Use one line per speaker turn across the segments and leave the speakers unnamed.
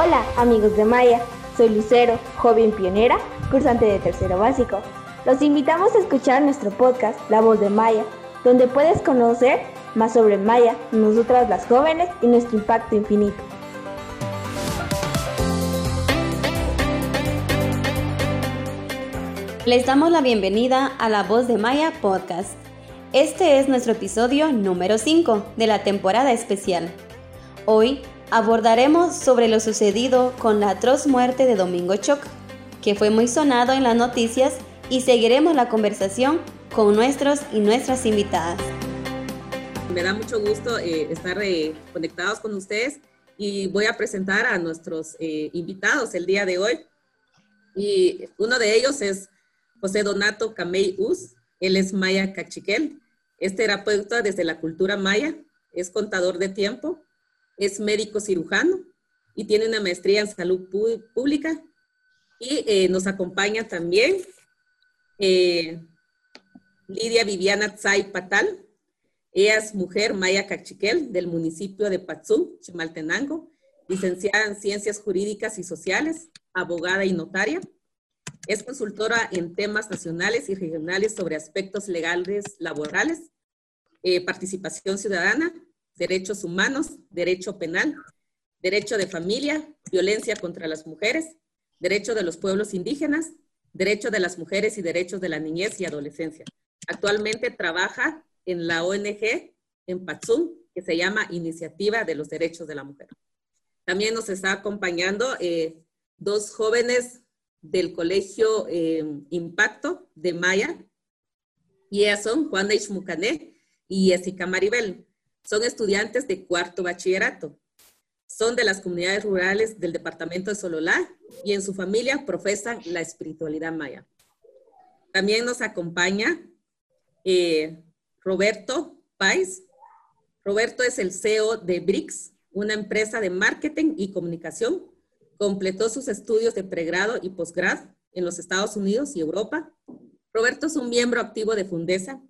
Hola amigos de Maya, soy Lucero, joven pionera, cursante de tercero básico. Los invitamos a escuchar nuestro podcast La Voz de Maya, donde puedes conocer más sobre Maya, nosotras las jóvenes y nuestro impacto infinito.
Les damos la bienvenida a La Voz de Maya Podcast. Este es nuestro episodio número 5 de la temporada especial. Hoy abordaremos sobre lo sucedido con la atroz muerte de Domingo Choc, que fue muy sonado en las noticias y seguiremos la conversación con nuestros y nuestras invitadas.
Me da mucho gusto eh, estar eh, conectados con ustedes y voy a presentar a nuestros eh, invitados el día de hoy. Y uno de ellos es José Donato Camey Us, él es maya cachiquel, es terapeuta desde la cultura maya, es contador de tiempo, es médico cirujano y tiene una maestría en salud pública. Y eh, nos acompaña también eh, Lidia Viviana Tzay Patal. Ella es mujer maya cachiquel del municipio de Patzú, Chimaltenango, licenciada en Ciencias Jurídicas y Sociales, abogada y notaria. Es consultora en temas nacionales y regionales sobre aspectos legales laborales, eh, participación ciudadana derechos humanos, derecho penal, derecho de familia, violencia contra las mujeres, derecho de los pueblos indígenas, derecho de las mujeres y derechos de la niñez y adolescencia. Actualmente trabaja en la ONG en Patzum, que se llama Iniciativa de los Derechos de la Mujer. También nos está acompañando eh, dos jóvenes del Colegio eh, Impacto de Maya, y ellas son Juana Ishmucané y Jessica Maribel. Son estudiantes de cuarto bachillerato. Son de las comunidades rurales del departamento de Sololá y en su familia profesan la espiritualidad maya. También nos acompaña eh, Roberto Pais. Roberto es el CEO de BRICS, una empresa de marketing y comunicación. Completó sus estudios de pregrado y posgrado en los Estados Unidos y Europa. Roberto es un miembro activo de Fundesa,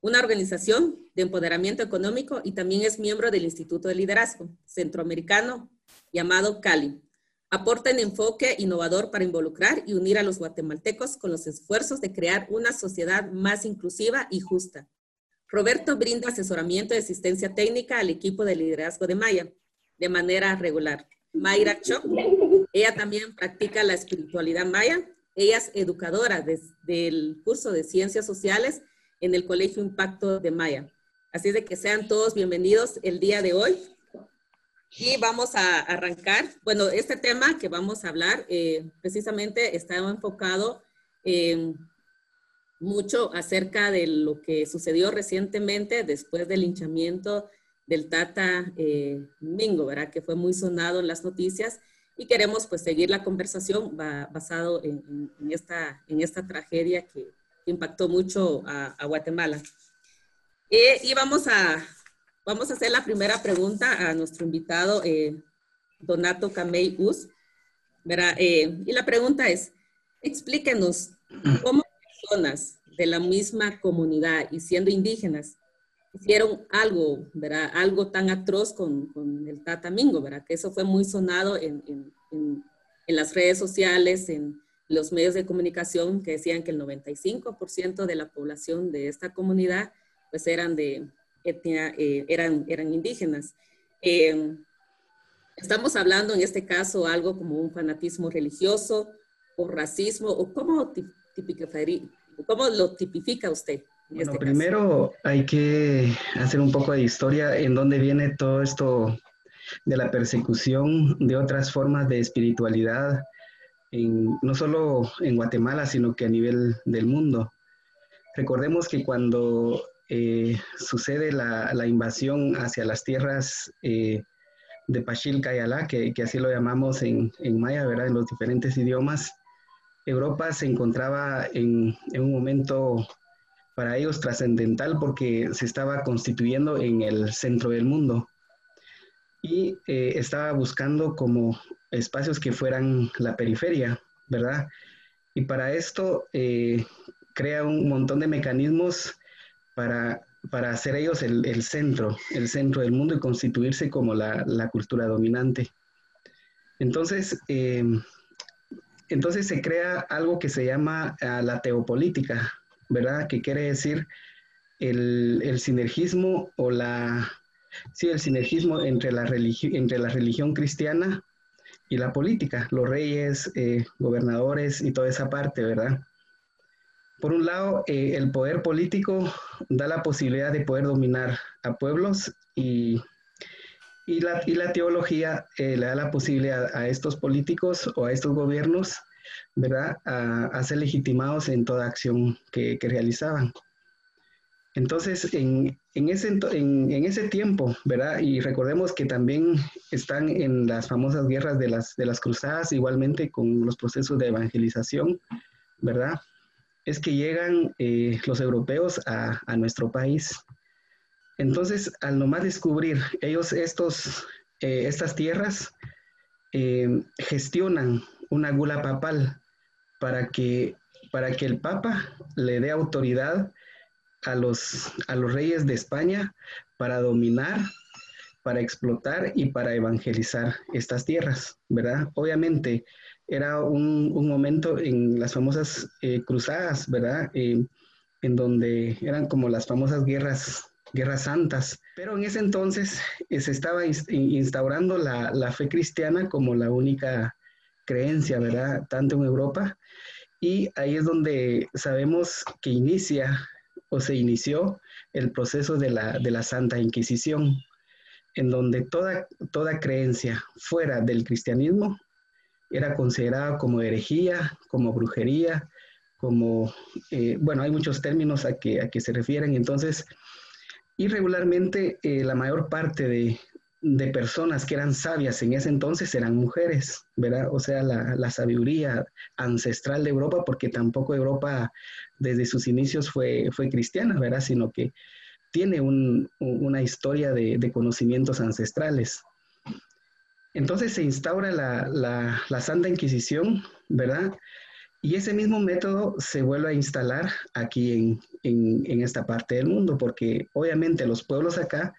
una organización de empoderamiento económico y también es miembro del Instituto de Liderazgo Centroamericano llamado CALI. Aporta un enfoque innovador para involucrar y unir a los guatemaltecos con los esfuerzos de crear una sociedad más inclusiva y justa. Roberto brinda asesoramiento y asistencia técnica al equipo de liderazgo de Maya de manera regular. Mayra Chok, ella también practica la espiritualidad maya. Ella es educadora del curso de Ciencias Sociales en el Colegio Impacto de Maya. Así de que sean todos bienvenidos el día de hoy. Y vamos a arrancar. Bueno, este tema que vamos a hablar eh, precisamente está enfocado mucho acerca de lo que sucedió recientemente después del linchamiento del Tata eh, Mingo, ¿verdad? Que fue muy sonado en las noticias y queremos pues seguir la conversación basado en, esta, en esta tragedia que, impactó mucho a, Guatemala. Eh, y vamos a, vamos a hacer la primera pregunta a nuestro invitado, eh, Donato Camey Us. Eh, y la pregunta es, explíquenos cómo personas de la misma comunidad y siendo indígenas hicieron algo, ¿verdad? Algo tan atroz con, con el Tatamingo, ¿verdad? Que eso fue muy sonado en, en, en, en las redes sociales, en, los medios de comunicación que decían que el 95% de la población de esta comunidad pues eran de etnia, eh, eran, eran indígenas. Eh, estamos hablando en este caso algo como un fanatismo religioso o racismo, o cómo, cómo lo tipifica usted.
bueno, este primero hay que hacer un poco de historia en dónde viene todo esto de la persecución de otras formas de espiritualidad no solo en Guatemala, sino que a nivel del mundo. Recordemos que cuando eh, sucede la, invasión hacia las tierras eh, de Pachil Cayalá, que, así lo llamamos en, maya, ¿verdad? en los diferentes idiomas, Europa se encontraba en, un momento para ellos trascendental porque se estaba constituyendo en el centro del mundo y eh, estaba buscando como espacios que fueran la periferia, ¿verdad? Y para esto eh, crea un montón de mecanismos para, para hacer ellos el, centro, el centro del mundo y constituirse como la, cultura dominante. Entonces, eh, entonces se crea algo que se llama ah, la teopolítica, ¿verdad? Que quiere decir el, sinergismo o la, sí, el sinergismo entre la, entre la religión cristiana y la política, los reyes, eh, gobernadores y toda esa parte, ¿verdad? Por un lado, eh, el poder político da la posibilidad de poder dominar a pueblos y, y, la, y la, teología eh, le da la posibilidad a estos políticos o a estos gobiernos, ¿verdad?, a, ser legitimados en toda acción que, que realizaban. Entonces, en, en, ese, en, ese tiempo, ¿verdad? Y recordemos que también están en las famosas guerras de las, de las cruzadas, igualmente con los procesos de evangelización, ¿verdad? Es que llegan eh, los europeos a, nuestro país. Entonces, al nomás descubrir ellos estos, eh, estas tierras, eh, gestionan una gula papal para que, para que el Papa le dé autoridad a los, a los reyes de España para dominar, para explotar y para evangelizar estas tierras, ¿verdad? Obviamente era un, momento en las famosas eh, cruzadas, ¿verdad? Eh, en donde eran como las famosas guerras, guerras santas. Pero en ese entonces eh, se estaba instaurando la, la, fe cristiana como la única creencia, ¿verdad? Tanto en Europa. Y ahí es donde sabemos que inicia o se inició el proceso de la, Santa Inquisición, en donde toda, toda creencia fuera del cristianismo era considerada como herejía, como brujería, como, eh, bueno, hay muchos términos a que, a se refieren. Entonces, irregularmente eh, la mayor parte de, de personas que eran sabias en ese entonces eran mujeres, ¿verdad? O sea, la, sabiduría ancestral de Europa, porque tampoco Europa desde sus inicios fue, fue cristiana, ¿verdad? Sino que tiene una historia de, conocimientos ancestrales. Entonces se instaura la, Santa Inquisición, ¿verdad? Y ese mismo método se vuelve a instalar aquí en, en esta parte del mundo, porque obviamente los pueblos acá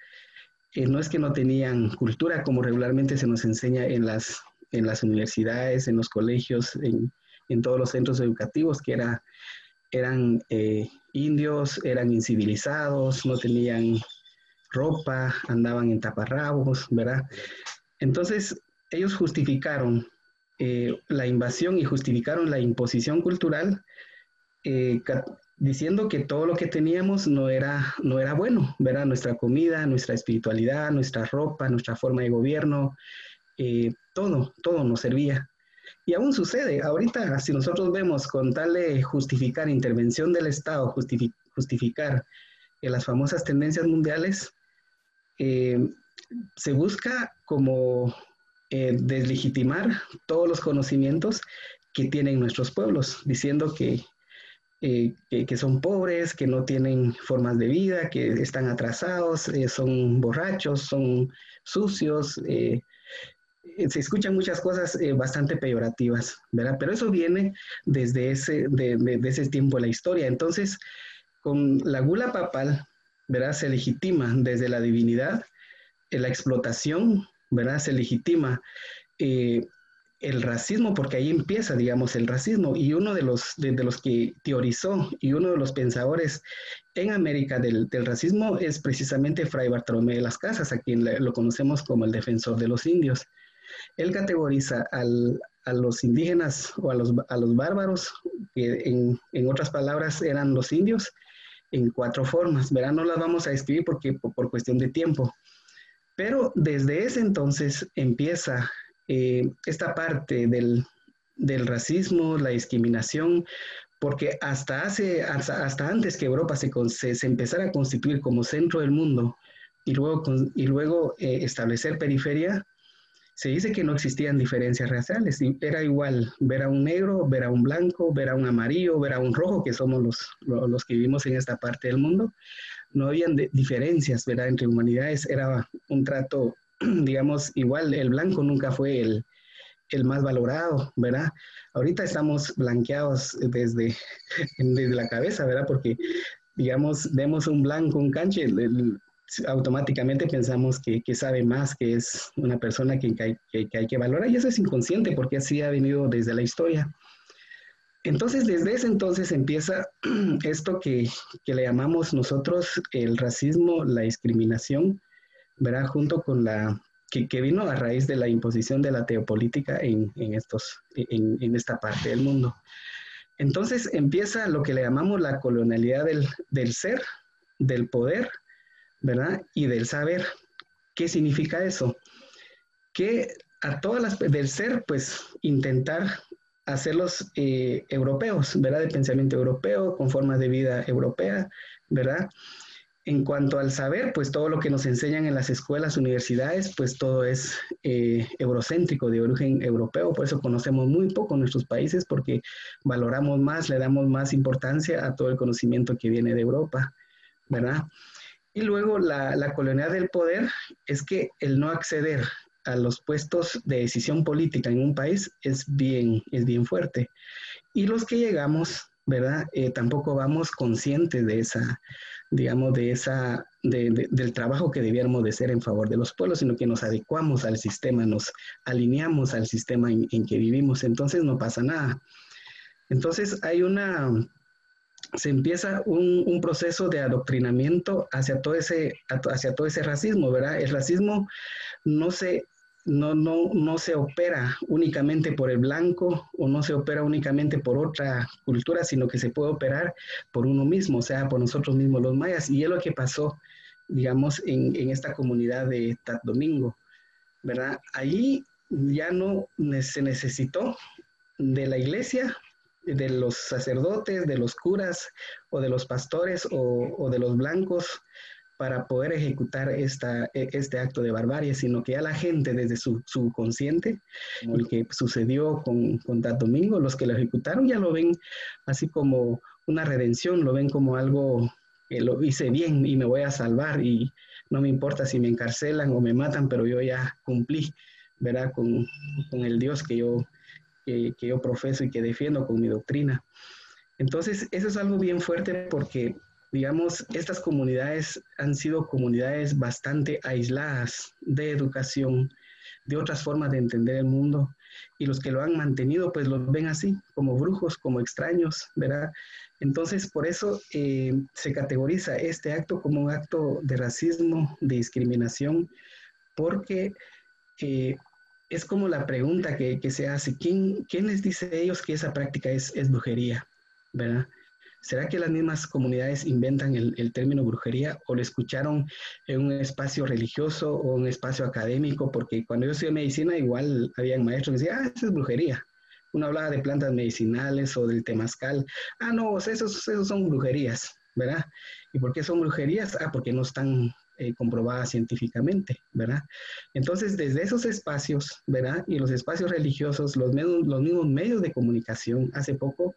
eh, no es que no tenían cultura como regularmente se nos enseña en las, en las universidades, en los colegios, en, en todos los centros educativos, que era, eran eh, indios, eran incivilizados, no tenían ropa, andaban en taparrabos, ¿verdad? Entonces, ellos justificaron eh, la invasión y justificaron la imposición cultural diciendo que todo lo que teníamos no era, no era bueno, ¿verdad? Nuestra comida, nuestra espiritualidad, nuestra ropa, nuestra forma de gobierno, eh, todo, todo nos servía. Y aún sucede, ahorita si nosotros vemos con tal de justificar intervención del Estado, justificar eh, las famosas tendencias mundiales, eh, se busca como deslegitimar todos los conocimientos que tienen nuestros pueblos, diciendo que eh, que, son pobres, que no tienen formas de vida, que están atrasados, eh, son borrachos, son sucios. Eh, se escuchan muchas cosas bastante peyorativas, ¿verdad? Pero eso viene desde ese, ese tiempo de la historia. Entonces, con la gula papal, ¿verdad? Se legitima desde la divinidad la explotación, ¿verdad? Se legitima el racismo, porque ahí empieza, digamos, el racismo. Y uno de los, de, los que teorizó y uno de los pensadores en América del, racismo es precisamente Fray Bartolomé de las Casas, a quien lo conocemos como el defensor de los indios. Él categoriza a los indígenas o a los, a los bárbaros, que en, en, otras palabras eran los indios, en cuatro formas. Verán, no las vamos a escribir porque, por cuestión de tiempo. Pero desde ese entonces empieza eh, esta parte del, racismo, la discriminación, porque hasta, hace, hasta, antes que Europa se, empezara a constituir como centro del mundo y luego, y luego eh, establecer periferia, se dice que no existían diferencias raciales. Era igual ver a un negro, ver a un blanco, ver a un amarillo, ver a un rojo, que somos los, los que vivimos en esta parte del mundo. No habían diferencias ¿verdad? entre humanidades, era un trato digamos, igual el blanco nunca fue el, más valorado, ¿verdad? Ahorita estamos blanqueados desde, desde la cabeza, ¿verdad? Porque, digamos, vemos un blanco, un canche, automáticamente pensamos que, sabe más, que es una persona que, que, hay que valorar y eso es inconsciente porque así ha venido desde la historia. Entonces, desde ese entonces empieza esto que, le llamamos nosotros el racismo, la discriminación, ¿verdad? Junto con la, que, vino a raíz de la imposición de la teopolítica en, estos, en, esta parte del mundo. Entonces empieza lo que le llamamos la colonialidad del, del ser, del poder, ¿verdad? Y del saber. ¿Qué significa eso? Que a todas las, del ser, pues intentar hacerlos eh, europeos, ¿verdad? De pensamiento europeo, con formas de vida europea, ¿verdad? En cuanto al saber, pues todo lo que nos enseñan en las escuelas, universidades, pues todo es eh, eurocéntrico, de origen europeo, por eso conocemos muy poco nuestros países, porque valoramos más, le damos más importancia a todo el conocimiento que viene de Europa, ¿verdad? Y luego la, la colonialidad del poder es que el no acceder a los puestos de decisión política en un país es bien, es bien fuerte. Y los que llegamos, ¿verdad? Eh, tampoco vamos conscientes de esa, digamos, de esa, del trabajo que debiéramos de hacer en favor de los pueblos, sino que nos adecuamos al sistema, nos alineamos al sistema en, que vivimos, entonces no pasa nada. Entonces hay una, se empieza un, un, proceso de adoctrinamiento hacia todo, ese, hacia todo ese racismo, ¿verdad? El racismo no se, no, no, no se opera únicamente por el blanco o no se opera únicamente por otra cultura, sino que se puede operar por uno mismo, o sea, por nosotros mismos los mayas. Y es lo que pasó, digamos, en, en esta comunidad de Tat Domingo, ¿verdad? Allí ya no se necesitó de la iglesia, de los sacerdotes, de los curas o de los pastores o, o de los blancos para poder ejecutar esta, e, este acto de barbarie, sino que ya la gente desde su subconsciente, el que sucedió con, con Domingo, los que lo ejecutaron ya lo ven así como una redención, lo ven como algo que lo hice bien y me voy a salvar y no me importa si me encarcelan o me matan, pero yo ya cumplí, ¿verdad? Con, con el Dios que yo, que, yo profeso y que defiendo con mi doctrina. Entonces, eso es algo bien fuerte porque digamos, estas comunidades han sido comunidades bastante aisladas de educación, de otras formas de entender el mundo, y los que lo han mantenido, pues los ven así, como brujos, como extraños, ¿verdad? Entonces, por eso eh, se categoriza este acto como un acto de racismo, de discriminación, porque eh, es como la pregunta que, se hace, ¿quién, ¿quién, les dice a ellos que esa práctica es, brujería? ¿verdad? ¿Será que las mismas comunidades inventan el, término brujería o lo escucharon en un espacio religioso o un espacio académico? Porque cuando yo estudié medicina, igual había maestros que decían, ah, eso es brujería. Uno hablaba de plantas medicinales o del temazcal. Ah, no, esos, esos son brujerías, ¿verdad? ¿Y por qué son brujerías? Ah, porque no están eh, comprobadas científicamente, ¿verdad? Entonces, desde esos espacios, ¿verdad? Y los espacios religiosos, los, mismos medios de comunicación, hace poco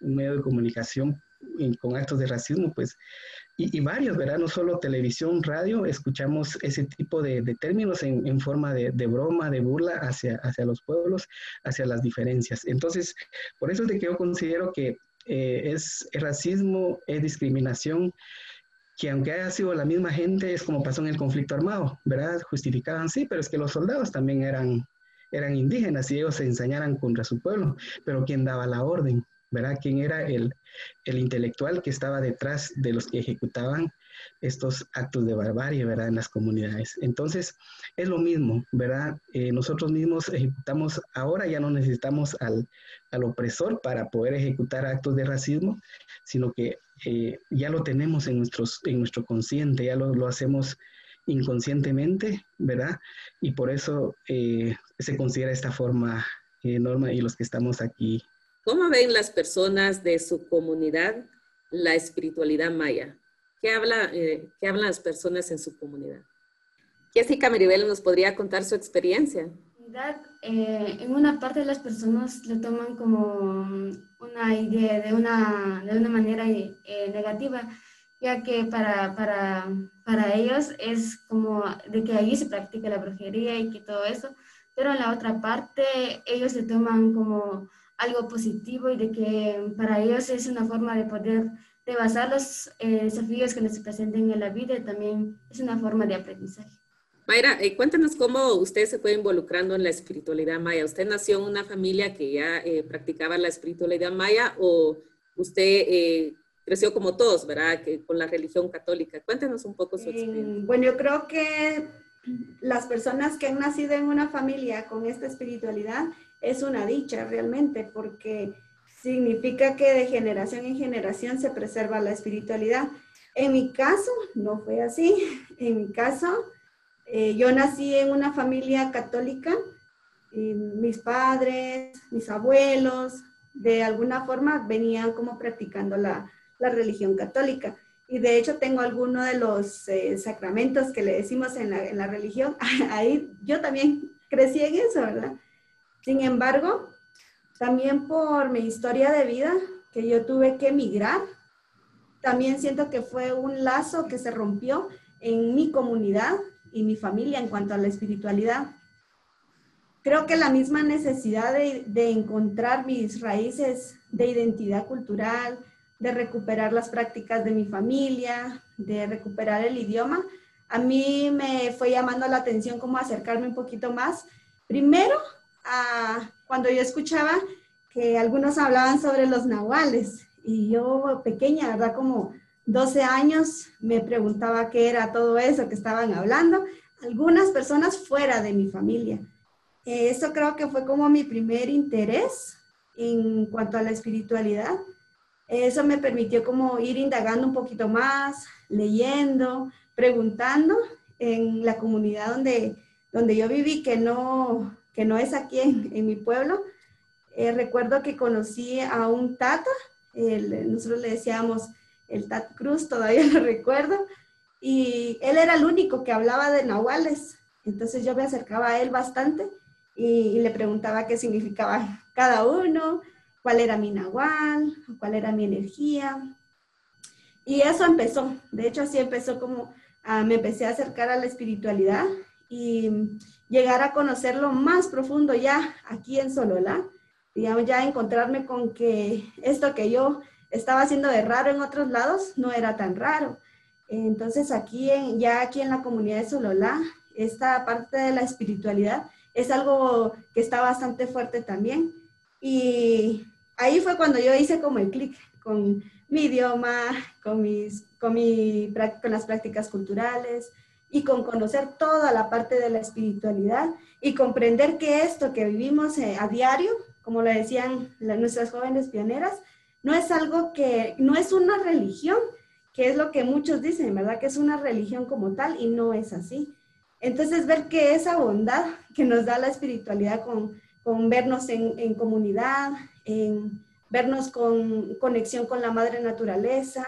un medio de comunicación con actos de racismo, pues, y, varios, ¿verdad? No solo televisión, radio, escuchamos ese tipo de, términos en, forma de, broma, de burla hacia, hacia los pueblos, hacia las diferencias. Entonces, por eso es de que yo considero que eh, es racismo, es discriminación, que aunque haya sido la misma gente, es como pasó en el conflicto armado, ¿verdad? Justificaban, sí, pero es que los soldados también eran, eran indígenas y ellos se ensañaran contra su pueblo, pero ¿quién daba la orden? ¿Verdad? ¿Quién era el, intelectual que estaba detrás de los que ejecutaban estos actos de barbarie, ¿verdad? En las comunidades. Entonces, es lo mismo, ¿verdad? Eh, nosotros mismos ejecutamos, ahora ya no necesitamos al, opresor para poder ejecutar actos de racismo, sino que eh, ya lo tenemos en, nuestros, en nuestro consciente, ya lo, hacemos inconscientemente, ¿verdad? Y por eso eh, se considera esta forma norma y los que estamos aquí
¿Cómo ven las personas de su comunidad la espiritualidad maya? ¿Qué, habla, eh, ¿qué hablan las personas en su comunidad? Jessica Meribel nos podría contar su experiencia.
Eh, en una parte las personas lo toman como una idea de una, de una manera eh, negativa, ya que para, para, para ellos es como de que allí se practica la brujería y que todo eso, pero en la otra parte ellos se toman como algo positivo y de que para ellos es una forma de poder de basar los eh, desafíos que nos presenten en la vida también es una forma de aprendizaje.
Mayra, eh, cuéntanos cómo usted se fue involucrando en la espiritualidad maya. ¿Usted nació en una familia que ya eh, practicaba la espiritualidad maya o usted eh, creció como todos, ¿verdad? Que, con la religión católica. Cuéntanos un poco su experiencia.
bueno, yo creo que las personas que han nacido en una familia con esta espiritualidad es una dicha realmente porque significa que de generación en generación se preserva la espiritualidad. En mi caso, no fue así. En mi caso, eh, yo nací en una familia católica. Y mis padres, mis abuelos, de alguna forma venían como practicando la, la religión católica. Y de hecho tengo algunos de los eh, sacramentos que le decimos en la, en la religión. Ahí yo también crecí en eso, ¿verdad? Sin embargo, también por mi historia de vida, que yo tuve que emigrar, también siento que fue un lazo que se rompió en mi comunidad y mi familia en cuanto a la espiritualidad. Creo que la misma necesidad de, encontrar mis raíces de identidad cultural, de recuperar las prácticas de mi familia, de recuperar el idioma, a mí me fue llamando la atención como acercarme un poquito más. Primero, a, cuando yo escuchaba que algunos hablaban sobre los nahuales y yo pequeña, ¿verdad? Como 12 años me preguntaba qué era todo eso que estaban hablando, algunas personas fuera de mi familia. Eso creo que fue como mi primer interés en cuanto a la espiritualidad. Eso me permitió como ir indagando un poquito más, leyendo, preguntando en la comunidad donde, donde yo viví, que no, no es aquí en, en mi pueblo. Eh, recuerdo que conocí a un tata, el, nosotros le decíamos el Tat Cruz, todavía lo recuerdo, y él era el único que hablaba de nahuales. Entonces yo me acercaba a él bastante y, le preguntaba qué significaba cada uno, cuál era mi nahual, cuál era mi energía. Y eso empezó, de hecho así empezó como ah, me empecé a acercar a la espiritualidad y llegar a conocerlo más profundo ya aquí en Sololá, digamos, ya encontrarme con que esto que yo estaba haciendo de raro en otros lados, no era tan raro. Entonces aquí, en, ya aquí en la comunidad de Sololá, esta parte de la espiritualidad es algo que está bastante fuerte también. Y ahí fue cuando yo hice como el clic con mi idioma, con, mis, con, mi, con las prácticas culturales y con conocer toda la parte de la espiritualidad y comprender que esto que vivimos eh, a diario, como lo decían nuestras jóvenes pioneras, no es algo que, no es una religión, que es lo que muchos dicen, ¿verdad? Que es una religión como tal y no es así. Entonces, ver que esa bondad que nos da la espiritualidad con, con vernos en, en, comunidad, en vernos con conexión con la madre naturaleza,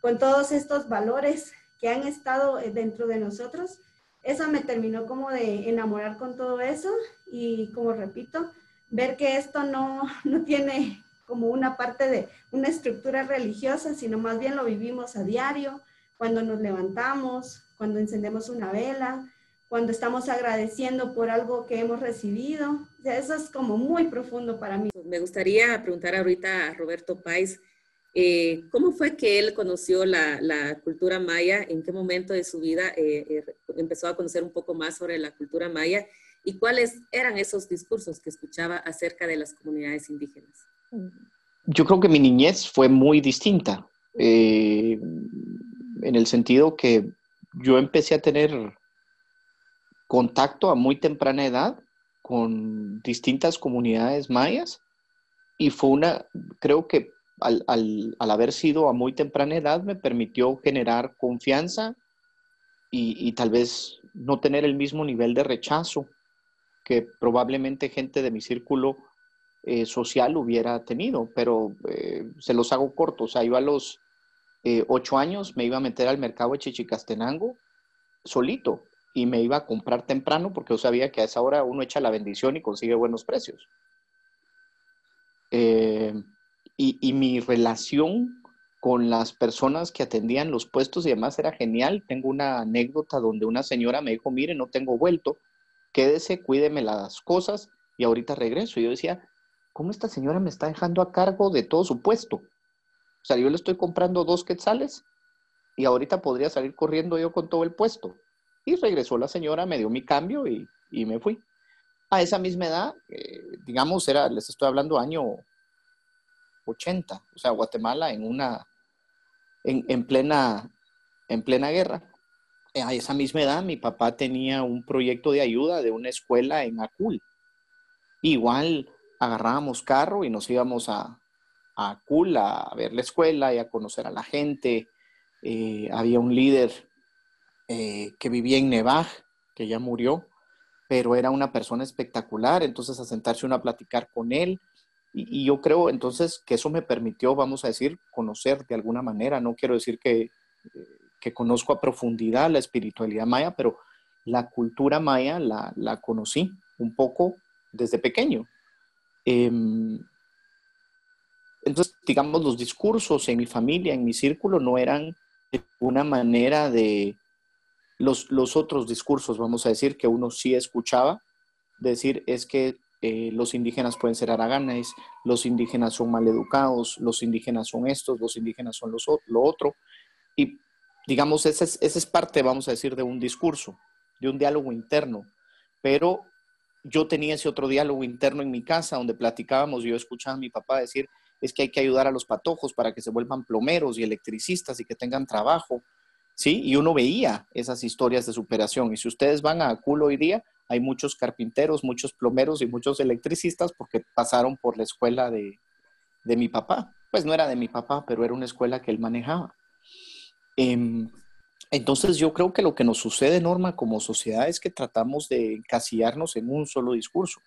con todos estos valores que han estado dentro de nosotros, eso me terminó como de enamorar con todo eso y como repito, ver que esto no, no tiene como una parte de una estructura religiosa, sino más bien lo vivimos a diario, cuando nos levantamos, cuando encendemos una vela, cuando estamos agradeciendo por algo que hemos recibido. Eso es como muy profundo para mí.
Me gustaría preguntar ahorita a Roberto Pais, eh, ¿cómo fue que él conoció la, la, cultura maya? ¿En qué momento de su vida eh, eh, empezó a conocer un poco más sobre la cultura maya? ¿Y cuáles eran esos discursos que escuchaba acerca de las comunidades indígenas?
Yo creo que mi niñez fue muy distinta, eh, en el sentido que yo empecé a tener contacto a muy temprana edad con distintas comunidades mayas y fue una, creo que al, al, al haber sido a muy temprana edad me permitió generar confianza y, y, tal vez no tener el mismo nivel de rechazo que probablemente gente de mi círculo eh, social hubiera tenido, pero eh, se los hago cortos. O sea, yo a los eh, ocho años me iba a meter al mercado de Chichicastenango solito y me iba a comprar temprano porque yo sabía que a esa hora uno echa la bendición y consigue buenos precios. Y, y, mi relación con las personas que atendían los puestos y demás era genial. Tengo una anécdota donde una señora me dijo, mire, no tengo vuelto, quédese, cuídeme las cosas y ahorita regreso. Y yo decía, ¿cómo esta señora me está dejando a cargo de todo su puesto? O sea, yo le estoy comprando dos quetzales y ahorita podría salir corriendo yo con todo el puesto. Y regresó la señora, me dio mi cambio y, me fui. A esa misma edad, eh, digamos, era, les estoy hablando año 80, o sea, Guatemala en una, en, plena, en plena guerra. A esa misma edad, mi papá tenía un proyecto de ayuda de una escuela en Acul. Igual agarrábamos carro y nos íbamos a, a Acul a ver la escuela y a conocer a la gente. Eh, había un líder eh, que vivía en Nevaj, que ya murió, pero era una persona espectacular, entonces a sentarse uno a platicar con él, y, yo creo entonces que eso me permitió, vamos a decir, conocer de alguna manera. No quiero decir que, que conozco a profundidad la espiritualidad maya, pero la cultura maya la, la conocí un poco desde pequeño. Em, entonces, digamos, los discursos en mi familia, en mi círculo, no eran de una manera de los, los otros discursos, vamos a decir, que uno sí escuchaba, decir es que eh, los indígenas pueden ser araganes, los indígenas son maleducados, los indígenas son estos, los indígenas son los, lo otro. Y digamos, esa es, esa es parte, vamos a decir, de un discurso, de un diálogo interno. Pero yo tenía ese otro diálogo interno en mi casa donde platicábamos, y yo escuchaba a mi papá decir, es que hay que ayudar a los patojos para que se vuelvan plomeros y electricistas y que tengan trabajo, ¿sí? Y uno veía esas historias de superación. Y si ustedes van a Culo hoy día, hay muchos carpinteros, muchos plomeros y muchos electricistas porque pasaron por la escuela de, mi papá. Pues no era de mi papá, pero era una escuela que él manejaba. Em, entonces yo creo que lo que nos sucede, Norma, como sociedad es que tratamos de encasillarnos en un solo discurso.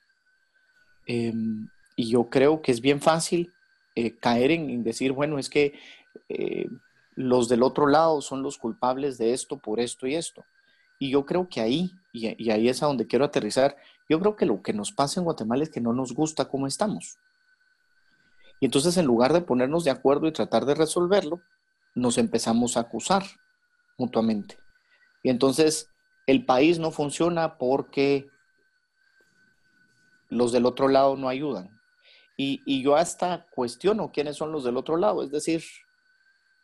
Em, y yo creo que es bien fácil eh, caer en, decir, bueno, es que eh, los del otro lado son los culpables de esto por esto y esto. Y yo creo que ahí, y, ahí es a donde quiero aterrizar, yo creo que lo que nos pasa en Guatemala es que no nos gusta cómo estamos. Y entonces en lugar de ponernos de acuerdo y tratar de resolverlo, nos empezamos a acusar mutuamente. Y entonces el país no funciona porque los del otro lado no ayudan. Y, y, yo hasta cuestiono quiénes son los del otro lado, es decir,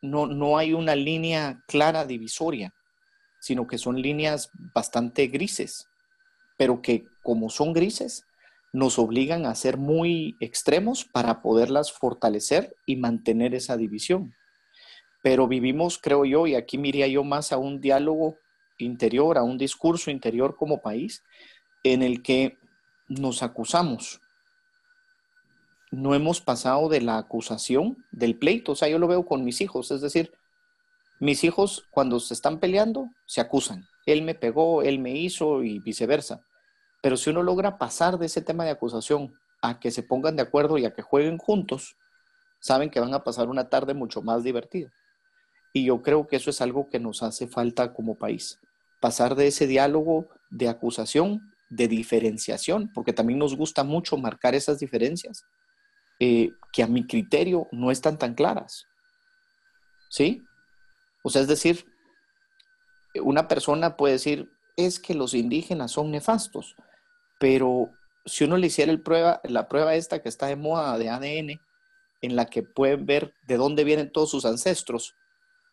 no, no hay una línea clara divisoria sino que son líneas bastante grises, pero que como son grises, nos obligan a ser muy extremos para poderlas fortalecer y mantener esa división. Pero vivimos, creo yo, y aquí miría yo más a un diálogo interior, a un discurso interior como país, en el que nos acusamos. No hemos pasado de la acusación del pleito, o sea, yo lo veo con mis hijos, es decir, mis hijos, cuando se están peleando, se acusan. Él me pegó, él me hizo y viceversa. Pero si uno logra pasar de ese tema de acusación a que se pongan de acuerdo y a que jueguen juntos, saben que van a pasar una tarde mucho más divertida. Y yo creo que eso es algo que nos hace falta como país. Pasar de ese diálogo de acusación, de diferenciación, porque también nos gusta mucho marcar esas diferencias, eh, que a mi criterio no están tan claras. ¿Sí? O sea, es decir, una persona puede decir, es que los indígenas son nefastos, pero si uno le hiciera el prueba, la prueba esta que está de moda de ADN, en la que pueden ver de dónde vienen todos sus ancestros,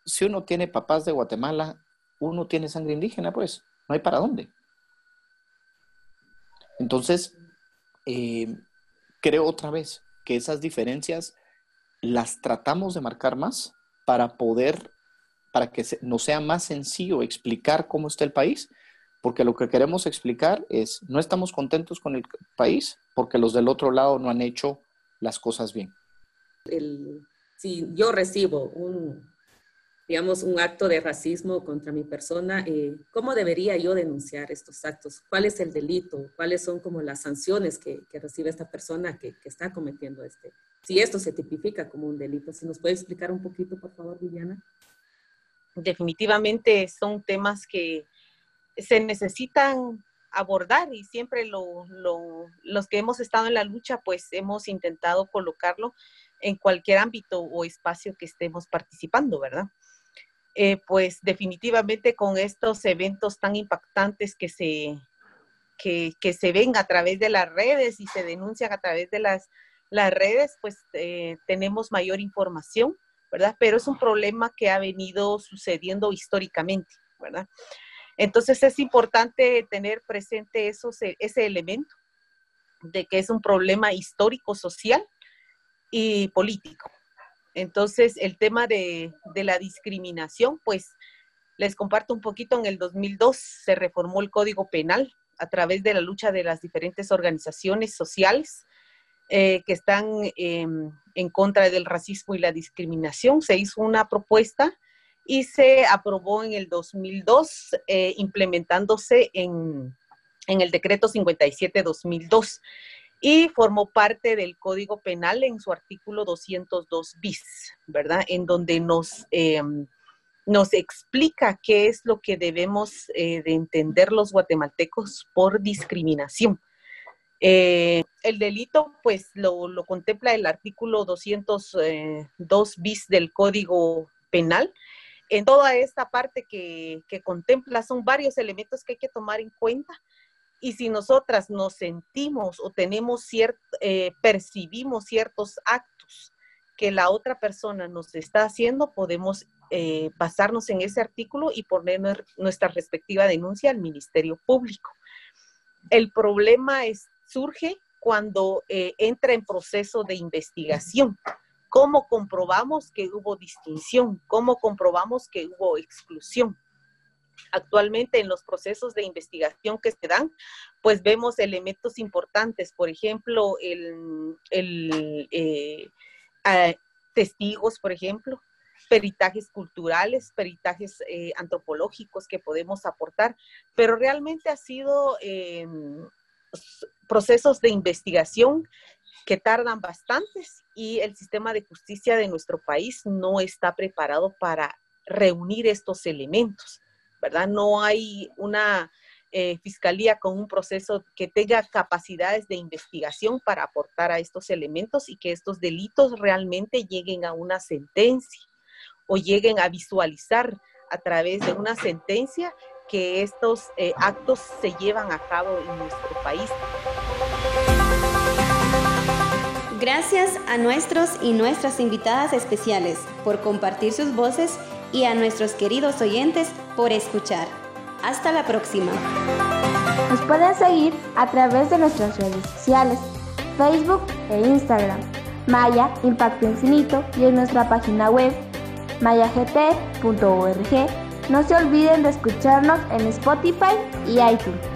si uno tiene papás de Guatemala, uno tiene sangre indígena, pues no hay para dónde. Entonces, eh, creo otra vez que esas diferencias las tratamos de marcar más para poder para que nos sea más sencillo explicar cómo está el país, porque lo que queremos explicar es, no estamos contentos con el país porque los del otro lado no han hecho las cosas bien.
si yo recibo un, digamos, un acto de racismo contra mi persona, eh, ¿cómo debería yo denunciar estos actos? ¿Cuál es el delito? ¿Cuáles son como las sanciones que, recibe esta persona que, que, está cometiendo este? Si esto se tipifica como un delito, si nos puede explicar un poquito, por favor, Viviana
definitivamente son temas que se necesitan abordar y siempre los que hemos estado en la lucha, pues hemos intentado colocarlo en cualquier ámbito o espacio que estemos participando, ¿verdad? Eh, pues definitivamente con estos eventos tan impactantes que se, que, se ven a través de las redes y se denuncian a través de las, las redes, pues eh, tenemos mayor información ¿verdad? Pero es un problema que ha venido sucediendo históricamente, ¿verdad? Entonces es importante tener presente esos, e, ese elemento de que es un problema histórico, social y político. Entonces, el tema de, de, la discriminación, pues les comparto un poquito, en el 2002 se reformó el Código Penal a través de la lucha de las diferentes organizaciones sociales eh, que están em, en contra del racismo y la discriminación. Se hizo una propuesta y se aprobó en el 2002, eh, implementándose en, en el decreto 57-2002 y formó parte del Código Penal en su artículo 202 bis, ¿verdad? En donde nos, em, nos explica qué es lo que debemos eh, de entender los guatemaltecos por discriminación. Eh, el delito, pues lo, lo, contempla el artículo 202 eh, bis del Código Penal. En toda esta parte que, que contempla son varios elementos que hay que tomar en cuenta y si nosotras nos sentimos o tenemos cierto, eh, percibimos ciertos actos que la otra persona nos está haciendo, podemos eh, basarnos en ese artículo y poner nuestra respectiva denuncia al Ministerio Público. El problema es, surge cuando eh, entra en proceso de investigación. ¿Cómo comprobamos que hubo distinción? ¿Cómo comprobamos que hubo exclusión? Actualmente en los procesos de investigación que se dan, pues vemos elementos importantes, por ejemplo, el, eh, testigos, por ejemplo, peritajes culturales, peritajes eh, antropológicos que podemos aportar, pero realmente ha sido em, procesos de investigación que tardan bastantes y el sistema de justicia de nuestro país no está preparado para reunir estos elementos. ¿verdad? No hay una eh, fiscalía con un proceso que tenga capacidades de investigación para aportar a estos elementos y que estos delitos realmente lleguen a una sentencia o lleguen a visualizar a través de una sentencia que estos eh, actos se llevan a cabo en nuestro país.
Gracias a nuestros y nuestras invitadas especiales por compartir sus voces y a nuestros queridos oyentes por escuchar. Hasta la próxima.
Nos pueden seguir a través de nuestras redes sociales, Facebook e Instagram, Maya Impacto Infinito y en nuestra página web mayagt.org. No se olviden de escucharnos en Spotify y iTunes.